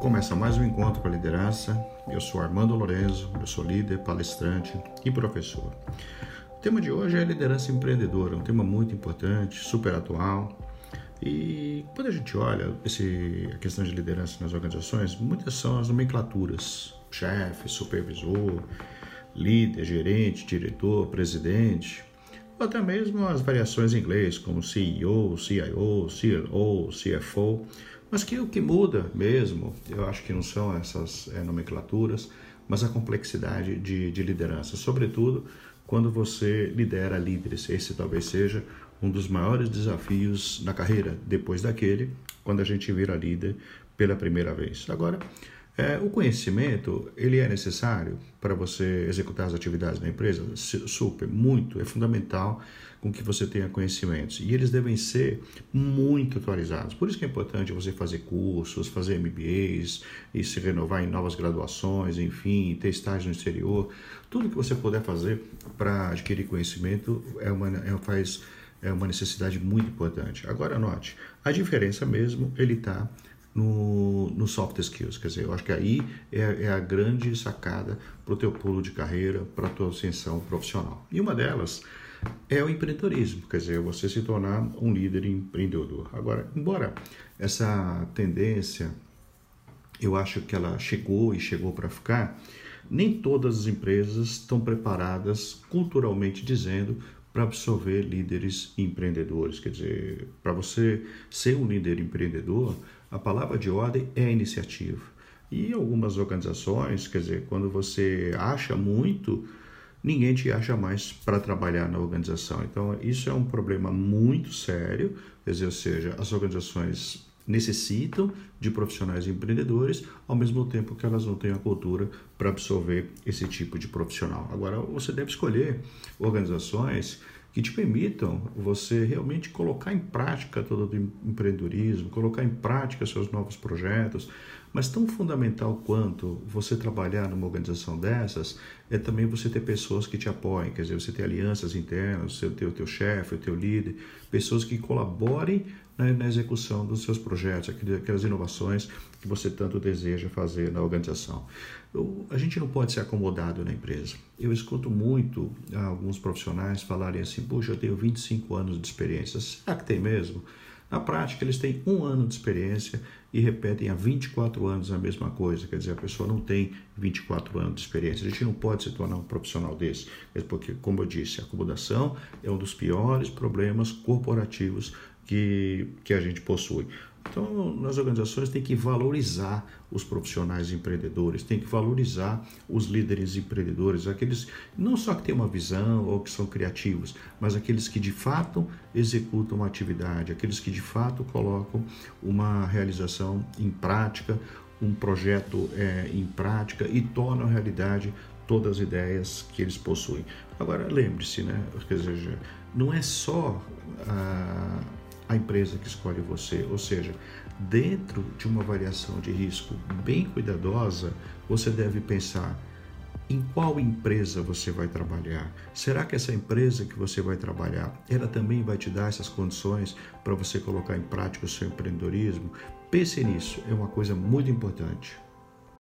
Começa mais um encontro com a liderança. Eu sou Armando Lorenzo, eu sou líder, palestrante e professor. O tema de hoje é liderança empreendedora, um tema muito importante, super atual. E quando a gente olha esse, a questão de liderança nas organizações, muitas são as nomenclaturas: chefe, supervisor, líder, gerente, diretor, presidente, ou até mesmo as variações em inglês, como CEO, CIO, CLO, CFO. Mas que o que muda mesmo, eu acho que não são essas é, nomenclaturas, mas a complexidade de, de liderança, sobretudo quando você lidera líderes. Esse talvez seja um dos maiores desafios na carreira, depois daquele, quando a gente vira líder pela primeira vez. Agora, é, o conhecimento, ele é necessário para você executar as atividades da empresa? Super, muito, é fundamental com que você tenha conhecimentos. E eles devem ser muito atualizados. Por isso que é importante você fazer cursos, fazer MBAs e se renovar em novas graduações, enfim, ter estágio no exterior. Tudo que você puder fazer para adquirir conhecimento é uma, é, faz, é uma necessidade muito importante. Agora, note, a diferença mesmo, ele está no, no soft skills. Quer dizer, eu acho que aí é, é a grande sacada para o teu pulo de carreira, para a tua ascensão profissional. E uma delas é o empreendedorismo, quer dizer, você se tornar um líder empreendedor. Agora, embora essa tendência, eu acho que ela chegou e chegou para ficar, nem todas as empresas estão preparadas, culturalmente dizendo, para absorver líderes empreendedores. Quer dizer, para você ser um líder empreendedor, a palavra de ordem é iniciativa. E algumas organizações, quer dizer, quando você acha muito, ninguém te acha mais para trabalhar na organização. Então, isso é um problema muito sério, quer dizer, ou seja, as organizações necessitam de profissionais empreendedores, ao mesmo tempo que elas não têm a cultura para absorver esse tipo de profissional. Agora, você deve escolher organizações que te permitam você realmente colocar em prática todo o empreendedorismo, colocar em prática seus novos projetos. Mas tão fundamental quanto você trabalhar numa organização dessas é também você ter pessoas que te apoiem, quer dizer, você ter alianças internas, você ter o teu chefe, o teu líder, pessoas que colaborem na, na execução dos seus projetos, aquelas inovações que você tanto deseja fazer na organização. Eu, a gente não pode ser acomodado na empresa. Eu escuto muito alguns profissionais falarem assim: puxa, eu tenho 25 anos de experiência. Será que tem mesmo? Na prática, eles têm um ano de experiência e repetem há 24 anos a mesma coisa. Quer dizer, a pessoa não tem 24 anos de experiência. A gente não pode se tornar um profissional desse, porque, como eu disse, a acomodação é um dos piores problemas corporativos que, que a gente possui. Então, nas organizações tem que valorizar os profissionais empreendedores, tem que valorizar os líderes empreendedores, aqueles não só que têm uma visão ou que são criativos, mas aqueles que de fato executam uma atividade, aqueles que de fato colocam uma realização em prática, um projeto é, em prática e tornam realidade todas as ideias que eles possuem. Agora, lembre-se, né? Quer dizer, não é só a a empresa que escolhe você. Ou seja, dentro de uma avaliação de risco bem cuidadosa, você deve pensar em qual empresa você vai trabalhar. Será que essa empresa que você vai trabalhar, ela também vai te dar essas condições para você colocar em prática o seu empreendedorismo? Pense nisso, é uma coisa muito importante.